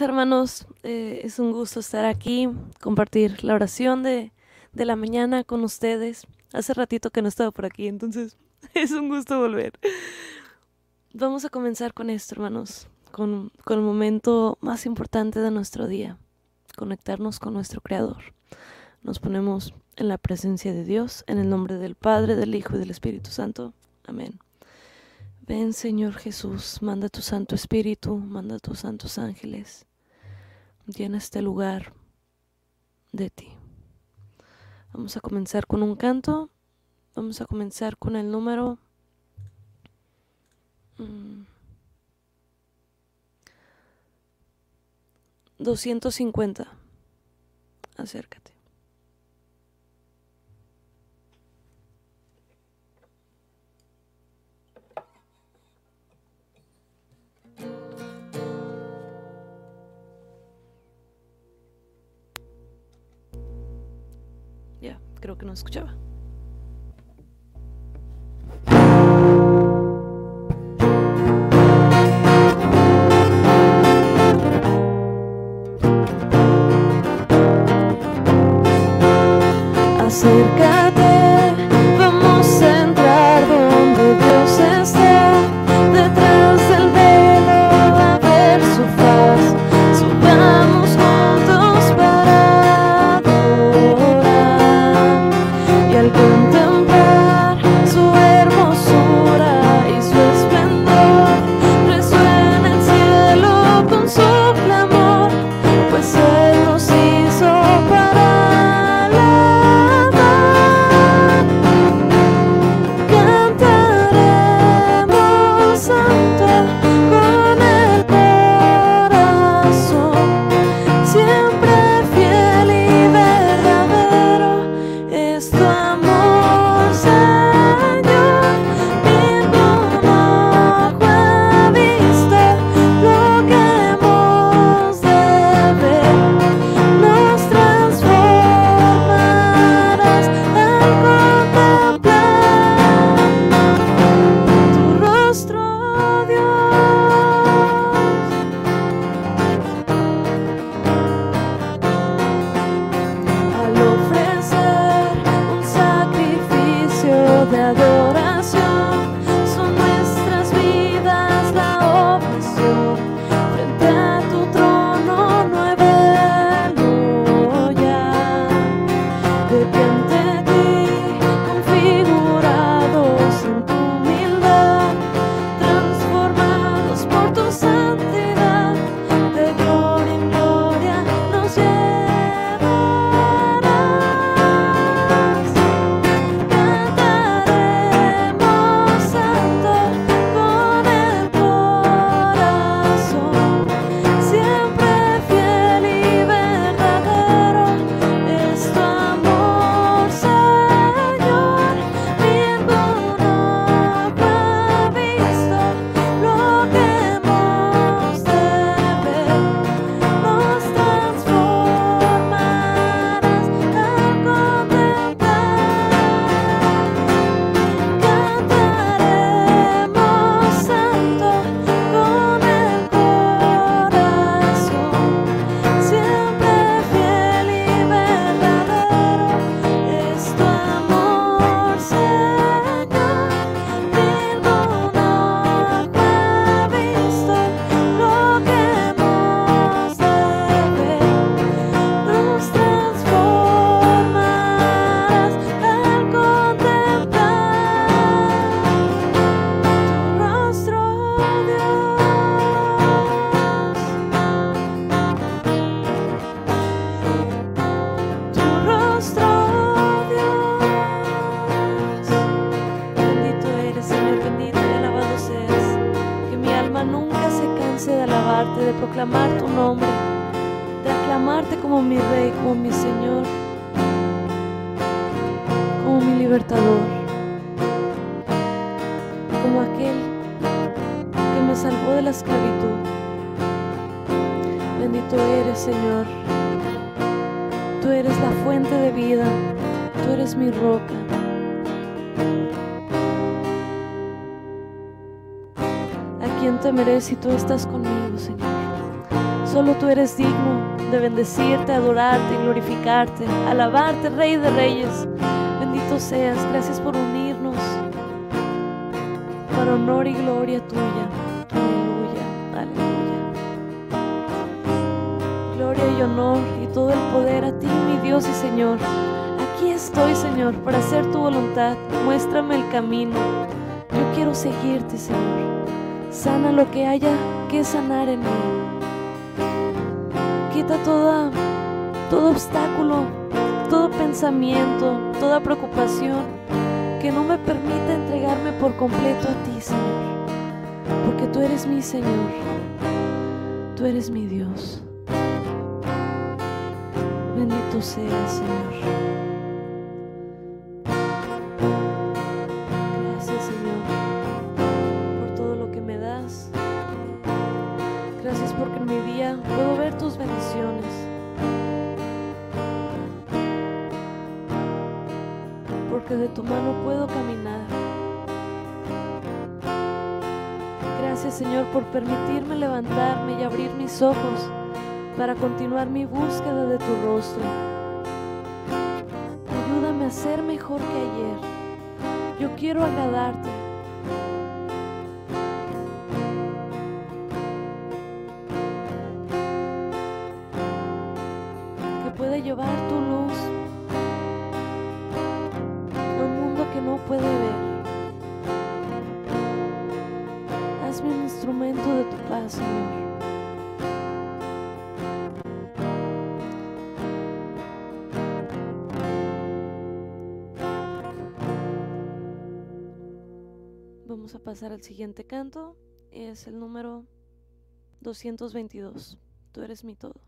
hermanos. Eh, es un gusto estar aquí, compartir la oración de, de, la mañana con ustedes. Hace ratito que no estaba por aquí, entonces es un gusto volver. Vamos a comenzar con esto, hermanos, con, con el momento más importante de nuestro día, conectarnos con nuestro Creador. Nos ponemos en la presencia de Dios, en el nombre del Padre, del Hijo y del Espíritu Santo. Amén. Ven Señor Jesús, manda tu Santo Espíritu, manda tus santos ángeles, llena este lugar de ti. Vamos a comenzar con un canto, vamos a comenzar con el número mm, 250. Acércate. Creo que no escuchaba. Si tú estás conmigo, Señor. Solo tú eres digno de bendecirte, adorarte, glorificarte, alabarte, Rey de Reyes. Bendito seas, gracias por unirnos para honor y gloria tuya. Aleluya, aleluya. Gloria y honor y todo el poder a ti, mi Dios y Señor. Aquí estoy, Señor, para hacer tu voluntad. Muéstrame el camino. Yo quiero seguirte, Señor. Sana lo que haya que sanar en mí quita toda, todo obstáculo, todo pensamiento, toda preocupación que no me permita entregarme por completo a ti, Señor. Porque tú eres mi Señor, tú eres mi Dios. Bendito seas, Señor. Gracias Señor por permitirme levantarme y abrir mis ojos para continuar mi búsqueda de tu rostro. Ayúdame a ser mejor que ayer. Yo quiero agradarte. Pasar al siguiente canto. Es el número 222. Tú eres mi todo,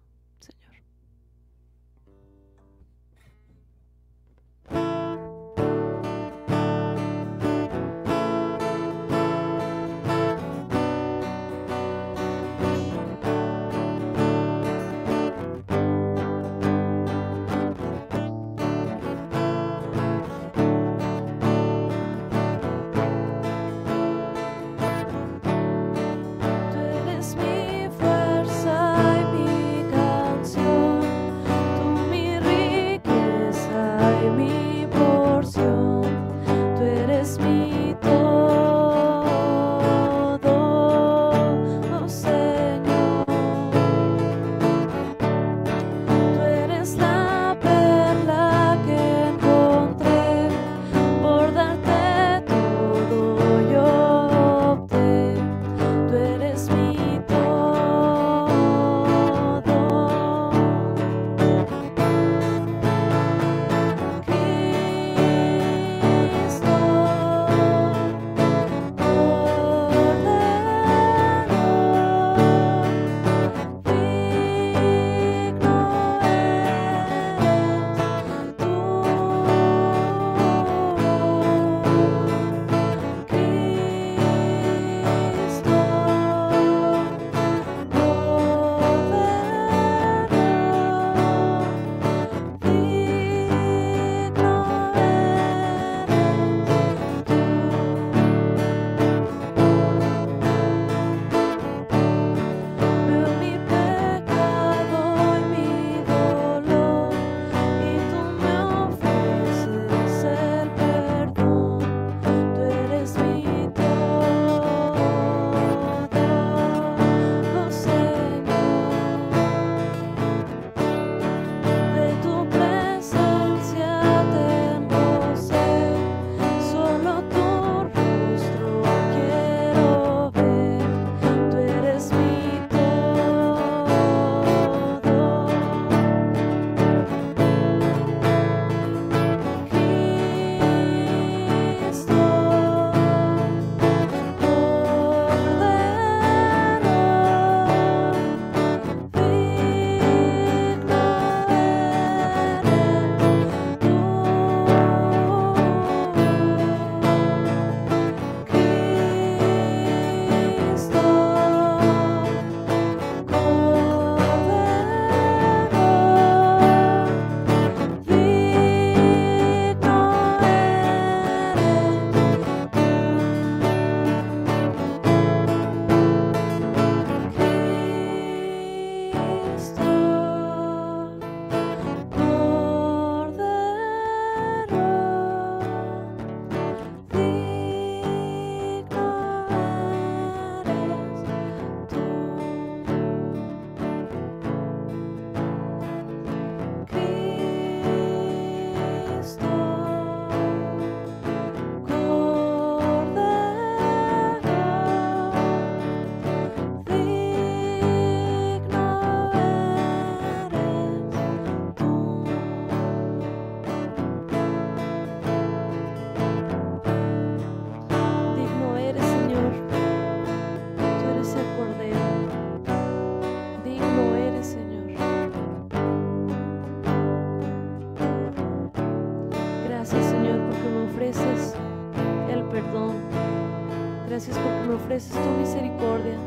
Gracias porque me ofreces tu misericordia.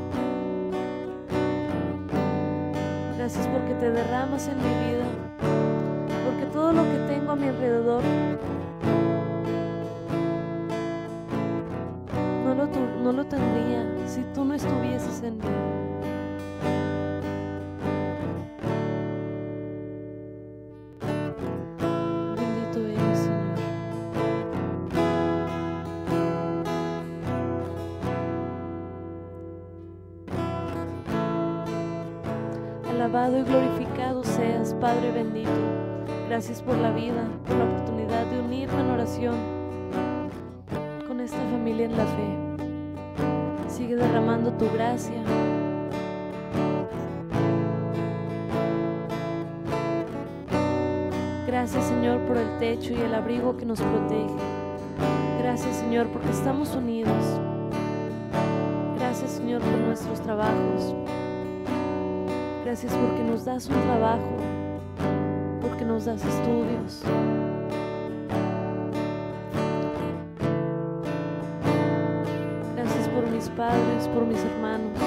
Gracias porque te derramas en mi vida. Porque todo lo que tengo a mi alrededor no lo, no lo tendría si tú no estuvieses en mí. Alabado y glorificado seas, Padre bendito. Gracias por la vida, por la oportunidad de unirme en oración con esta familia en la fe. Sigue derramando tu gracia. Gracias Señor por el techo y el abrigo que nos protege. Gracias Señor porque estamos unidos. Gracias Señor por nuestros trabajos. Gracias porque nos das un trabajo, porque nos das estudios. Gracias por mis padres, por mis hermanos.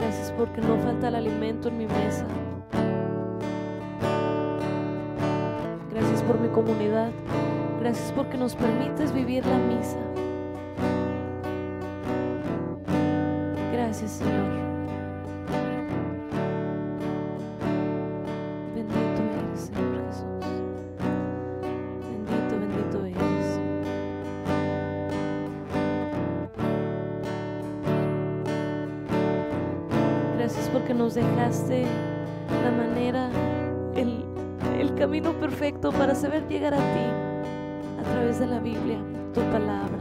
Gracias porque no falta el alimento en mi mesa. Gracias por mi comunidad. Gracias porque nos permites vivir la misa. Porque nos dejaste la manera, el, el camino perfecto para saber llegar a ti a través de la Biblia, tu palabra.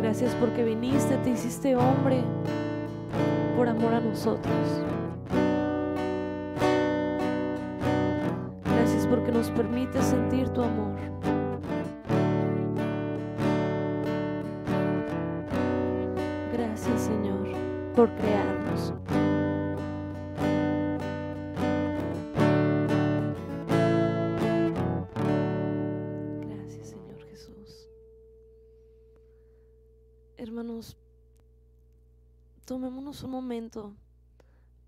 Gracias porque viniste, te hiciste hombre por amor a nosotros. Gracias porque nos permite sentir tu amor. Gracias Señor por crear. Tomémonos un momento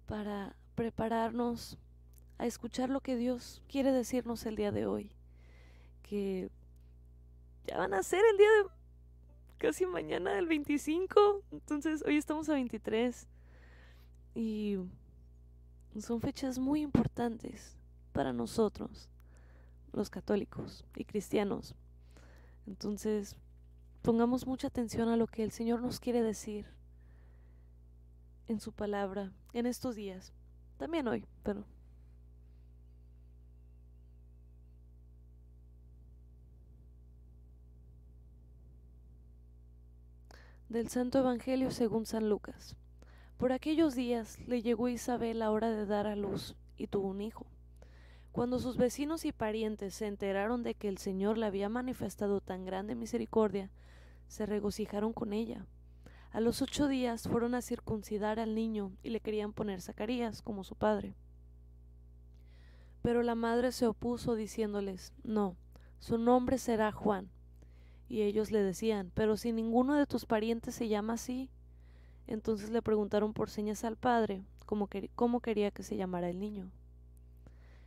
para prepararnos a escuchar lo que Dios quiere decirnos el día de hoy. Que ya van a ser el día de casi mañana, el 25. Entonces, hoy estamos a 23. Y son fechas muy importantes para nosotros, los católicos y cristianos. Entonces, pongamos mucha atención a lo que el Señor nos quiere decir en su palabra en estos días. También hoy, pero del Santo Evangelio según San Lucas. Por aquellos días le llegó Isabel la hora de dar a luz y tuvo un hijo. Cuando sus vecinos y parientes se enteraron de que el Señor le había manifestado tan grande misericordia, se regocijaron con ella. A los ocho días fueron a circuncidar al niño y le querían poner Zacarías como su padre. Pero la madre se opuso diciéndoles, no, su nombre será Juan. Y ellos le decían, pero si ninguno de tus parientes se llama así. Entonces le preguntaron por señas al padre cómo, cómo quería que se llamara el niño.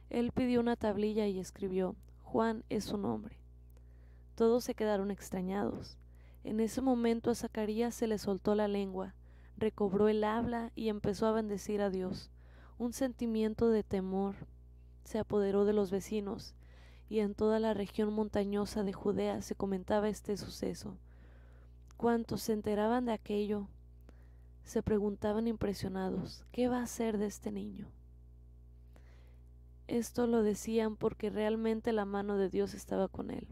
Él pidió una tablilla y escribió, Juan es su nombre. Todos se quedaron extrañados. En ese momento a Zacarías se le soltó la lengua, recobró el habla y empezó a bendecir a Dios. Un sentimiento de temor se apoderó de los vecinos, y en toda la región montañosa de Judea se comentaba este suceso. Cuantos se enteraban de aquello se preguntaban impresionados, ¿qué va a hacer de este niño? Esto lo decían porque realmente la mano de Dios estaba con él.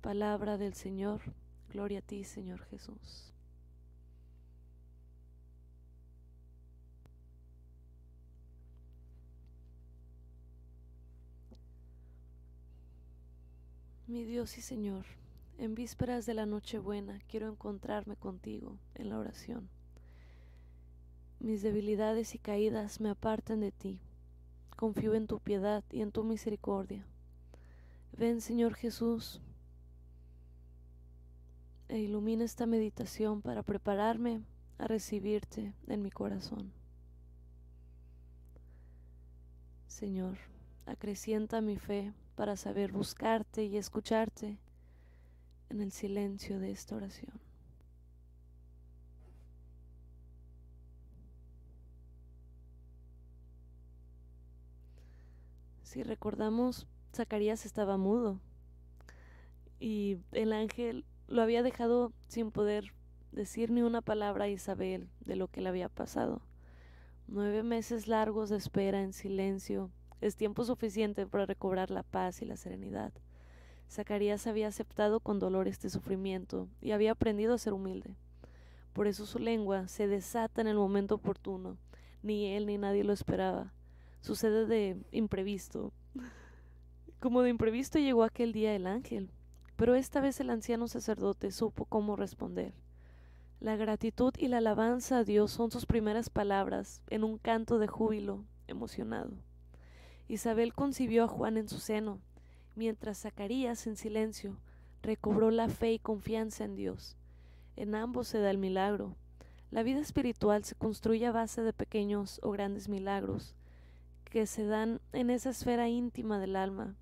Palabra del Señor, gloria a ti, Señor Jesús. Mi Dios y Señor, en vísperas de la Nochebuena quiero encontrarme contigo en la oración mis debilidades y caídas me aparten de ti. Confío en tu piedad y en tu misericordia. Ven Señor Jesús e ilumina esta meditación para prepararme a recibirte en mi corazón. Señor, acrecienta mi fe para saber buscarte y escucharte en el silencio de esta oración. Si recordamos, Zacarías estaba mudo y el ángel lo había dejado sin poder decir ni una palabra a Isabel de lo que le había pasado. Nueve meses largos de espera en silencio es tiempo suficiente para recobrar la paz y la serenidad. Zacarías había aceptado con dolor este sufrimiento y había aprendido a ser humilde. Por eso su lengua se desata en el momento oportuno. Ni él ni nadie lo esperaba. Sucede de imprevisto. Como de imprevisto llegó aquel día el ángel, pero esta vez el anciano sacerdote supo cómo responder. La gratitud y la alabanza a Dios son sus primeras palabras en un canto de júbilo emocionado. Isabel concibió a Juan en su seno, mientras Zacarías en silencio recobró la fe y confianza en Dios. En ambos se da el milagro. La vida espiritual se construye a base de pequeños o grandes milagros que se dan en esa esfera íntima del alma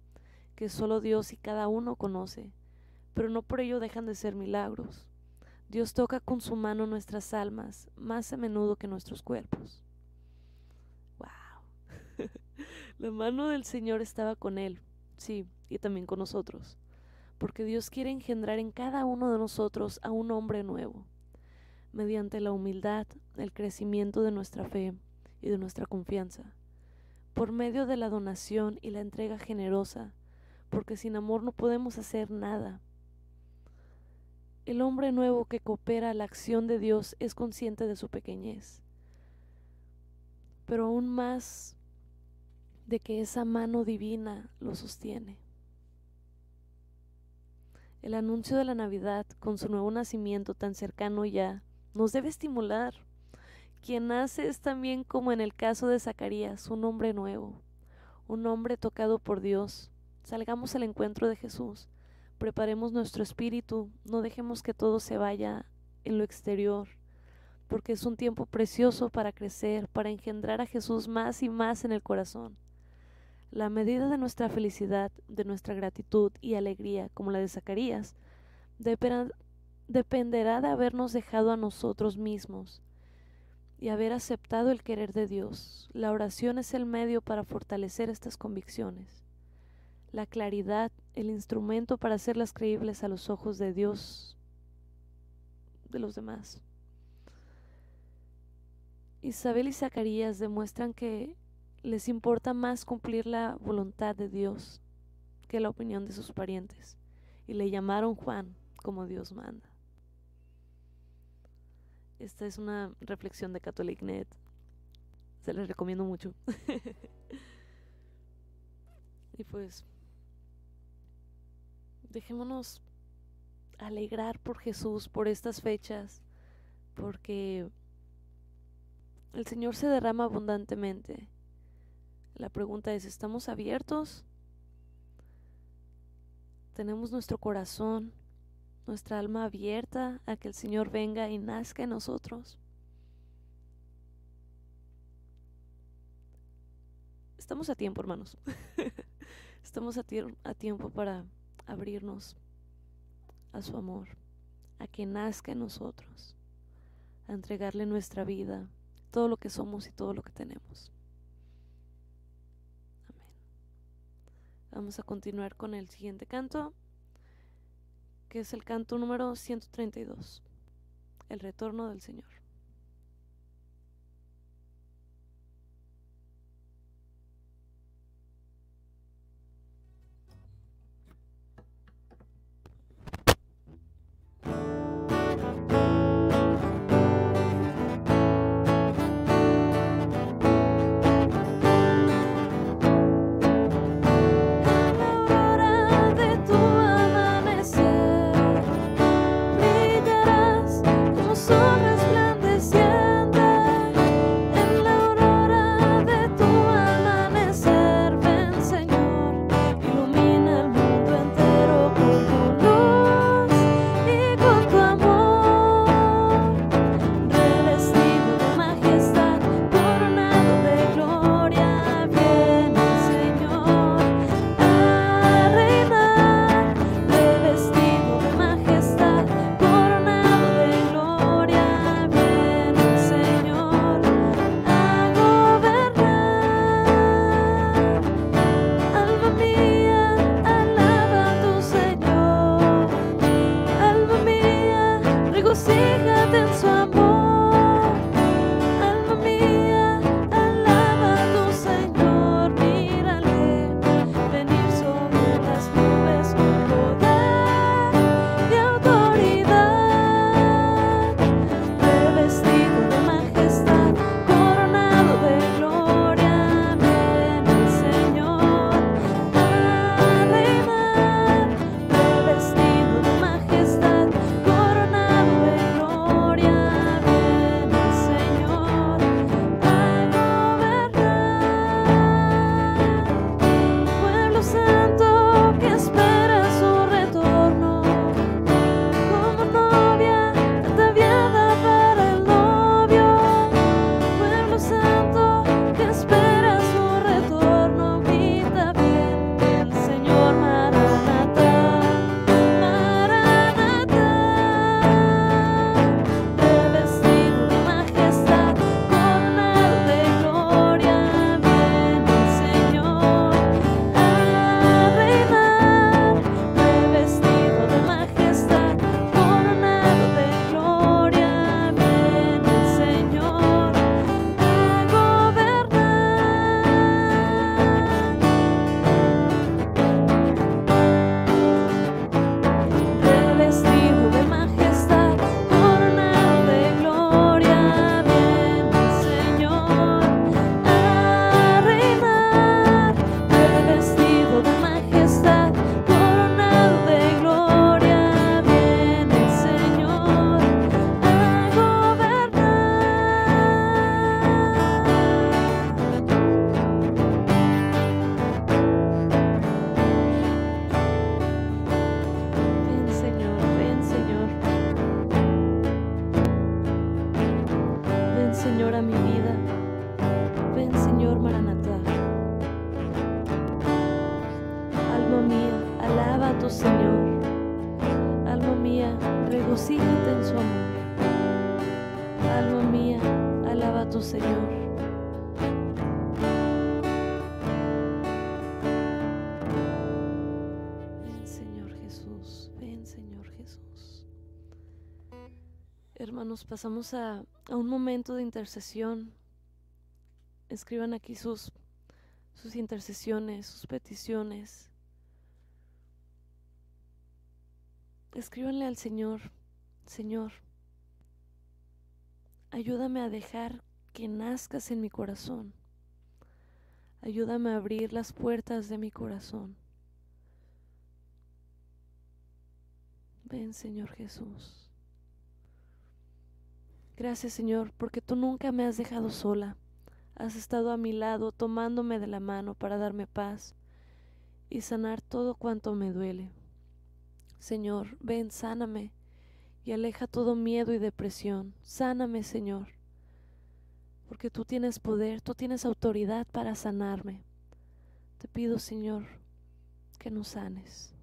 que solo Dios y cada uno conoce pero no por ello dejan de ser milagros. Dios toca con su mano nuestras almas más a menudo que nuestros cuerpos. ¡Wow! La mano del Señor estaba con él, sí, y también con nosotros, porque Dios quiere engendrar en cada uno de nosotros a un hombre nuevo, mediante la humildad, el crecimiento de nuestra fe y de nuestra confianza, por medio de la donación y la entrega generosa, porque sin amor no podemos hacer nada el hombre nuevo que coopera a la acción de Dios es consciente de su pequeñez, pero aún más de que esa mano divina lo sostiene. El anuncio de la Navidad, con su nuevo nacimiento tan cercano ya, nos debe estimular. Quien nace es también como en el caso de Zacarías, un hombre nuevo, un hombre tocado por Dios. Salgamos al encuentro de Jesús preparemos nuestro espíritu, no dejemos que todo se vaya en lo exterior, porque es un tiempo precioso para crecer, para engendrar a Jesús más y más en el corazón. La medida de nuestra felicidad, de nuestra gratitud y alegría, como la de Zacarías, dependerá de habernos dejado a nosotros mismos y haber aceptado el querer de Dios. La oración es el medio para fortalecer estas convicciones la claridad, el instrumento para hacerlas creíbles a los ojos de Dios, de los demás. Isabel y Zacarías demuestran que les importa más cumplir la voluntad de Dios que la opinión de sus parientes, y le llamaron Juan como Dios manda. Esta es una reflexión de CatholicNet. Se les recomiendo mucho. y pues dejémonos alegrar por Jesús, por estas fechas, porque el Señor se derrama abundantemente. La pregunta es, ¿estamos abiertos? ¿Tenemos nuestro corazón, nuestra alma abierta a que el Señor venga y nazca en nosotros? Estamos a tiempo, hermanos. Estamos a, a tiempo para abrirnos a su amor, a que nazca en nosotros, a entregarle nuestra vida, todo lo que somos y todo lo que tenemos. Amén. Vamos a continuar con el siguiente canto, que es el canto número 132, el retorno del Señor. Pasamos a, a un momento de intercesión. Escriban aquí sus, sus intercesiones, sus peticiones. Escríbanle al Señor, Señor, ayúdame a dejar que nazcas en mi corazón. Ayúdame a abrir las puertas de mi corazón. Ven, Señor Jesús. Gracias, Señor, porque tú nunca me has dejado sola. Has estado a mi lado tomándome de la mano para darme paz y sanar todo cuanto me duele. Señor, ven, sáname y aleja todo miedo y depresión. Sáname, Señor, porque tú tienes poder, tú tienes autoridad para sanarme. Te pido, Señor, que nos sanes.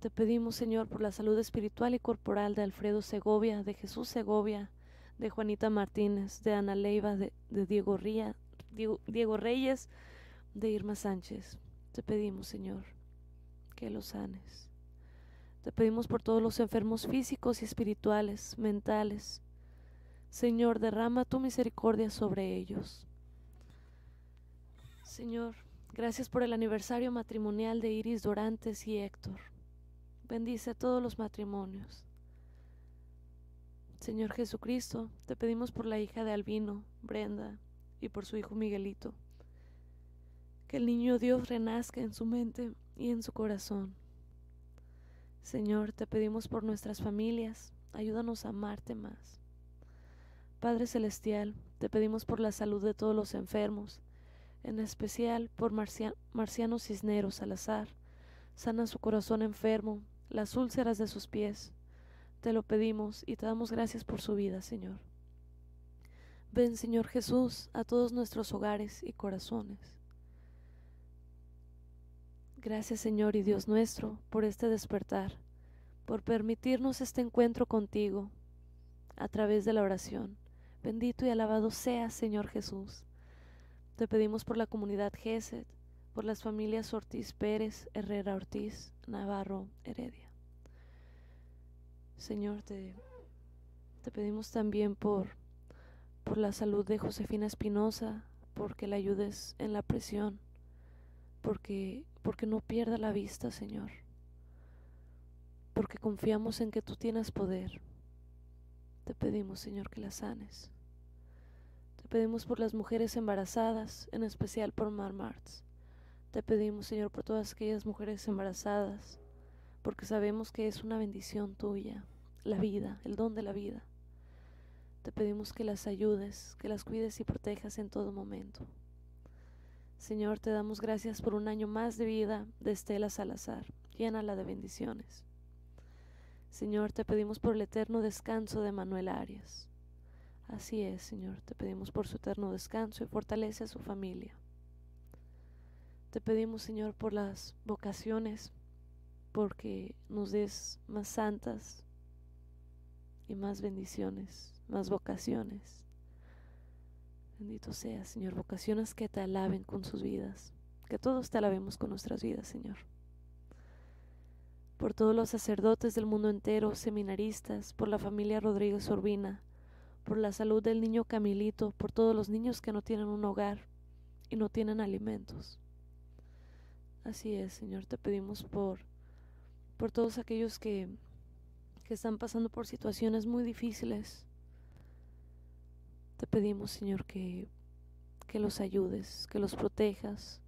Te pedimos, Señor, por la salud espiritual y corporal de Alfredo Segovia, de Jesús Segovia, de Juanita Martínez, de Ana Leiva, de, Diego, Ría, Diego, Diego Reyes, de Irma Sánchez. Te pedimos, Señor, que los sanes. Te pedimos por todos los enfermos físicos y espirituales, mentales. Señor, derrama tu misericordia sobre ellos. Señor, gracias por el aniversario matrimonial de Iris Dorantes y Héctor. Bendice a todos los matrimonios. Señor Jesucristo, te pedimos por la hija de Albino, Brenda, y por su hijo Miguelito. Que el niño Dios renazca en su mente y en su corazón. Señor, te pedimos por nuestras familias, ayúdanos a amarte más. Padre Celestial, te pedimos por la salud de todos los enfermos, en especial por Marciano Cisneros Salazar. Sana su corazón enfermo, las úlceras de sus pies. Te lo pedimos y te damos gracias por su vida, Señor. Ven, Señor Jesús, a todos nuestros hogares y corazones. Gracias Señor y Dios nuestro por este despertar, por permitirnos este encuentro contigo a través de la oración. Bendito y alabado sea Señor Jesús. Te pedimos por la comunidad Gesed, por las familias Ortiz Pérez, Herrera Ortiz, Navarro, Heredia. Señor, te, pedimos también por, por la salud de Josefina Espinosa, porque la ayudes en la presión, porque porque no pierda la vista, Señor, porque confiamos en que tú tienes poder. Te pedimos, Señor, que la sanes. Te pedimos por las mujeres embarazadas, en especial por Mar Martz. Te pedimos, Señor, por todas aquellas mujeres embarazadas, porque sabemos que es una bendición tuya, la vida, el don de la vida. Te pedimos que las ayudes, que las cuides y protejas en todo momento. Señor, te damos gracias por un año más de vida de Estela Salazar. Llénala de bendiciones. Señor, te pedimos por el eterno descanso de Manuel Arias. Así es, Señor, te pedimos por su eterno descanso y fortalece a su familia. Te pedimos, Señor, por las vocaciones, porque nos des más santas y más bendiciones, más vocaciones. Bendito sea, Señor, vocaciones que te alaben con sus vidas, que todos te alabemos con nuestras vidas, Señor. Por todos los sacerdotes del mundo entero, seminaristas, por la familia Rodríguez Urbina, por la salud del niño Camilito, por todos los niños que no tienen un hogar y no tienen alimentos. Así es, Señor, te pedimos por, por todos aquellos que, que están pasando por situaciones muy difíciles, te pedimos, Señor, que, que los ayudes, que los protejas,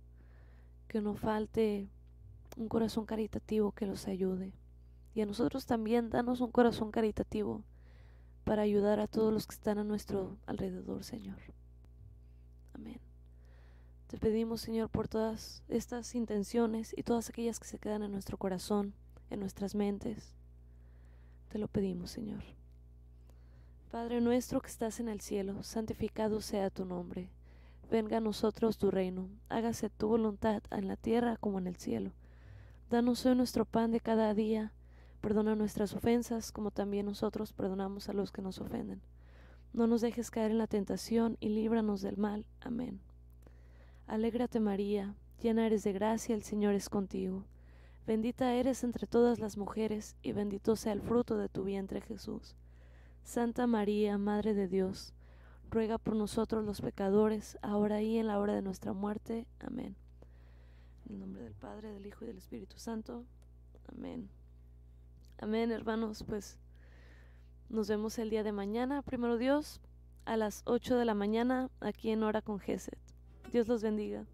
que no falte un corazón caritativo que los ayude. Y a nosotros también danos un corazón caritativo para ayudar a todos los que están a nuestro alrededor, Señor. Amén. Te pedimos, Señor, por todas estas intenciones y todas aquellas que se quedan en nuestro corazón, en nuestras mentes. Te lo pedimos, Señor. Padre nuestro que estás en el cielo, santificado sea tu nombre. Venga a nosotros tu reino, hágase tu voluntad en la tierra como en el cielo. Danos hoy nuestro pan de cada día. Perdona nuestras ofensas, como también nosotros perdonamos a los que nos ofenden. No nos dejes caer en la tentación y líbranos del mal. Amén. Alégrate María, llena eres de gracia, el Señor es contigo. Bendita eres entre todas las mujeres, y bendito sea el fruto de tu vientre Jesús. Santa María, Madre de Dios, ruega por nosotros los pecadores, ahora y en la hora de nuestra muerte. Amén. En el nombre del Padre, del Hijo y del Espíritu Santo. Amén. Amén, hermanos, pues nos vemos el día de mañana, primero Dios, a las 8 de la mañana, aquí en Hora con Geset. Dios los bendiga.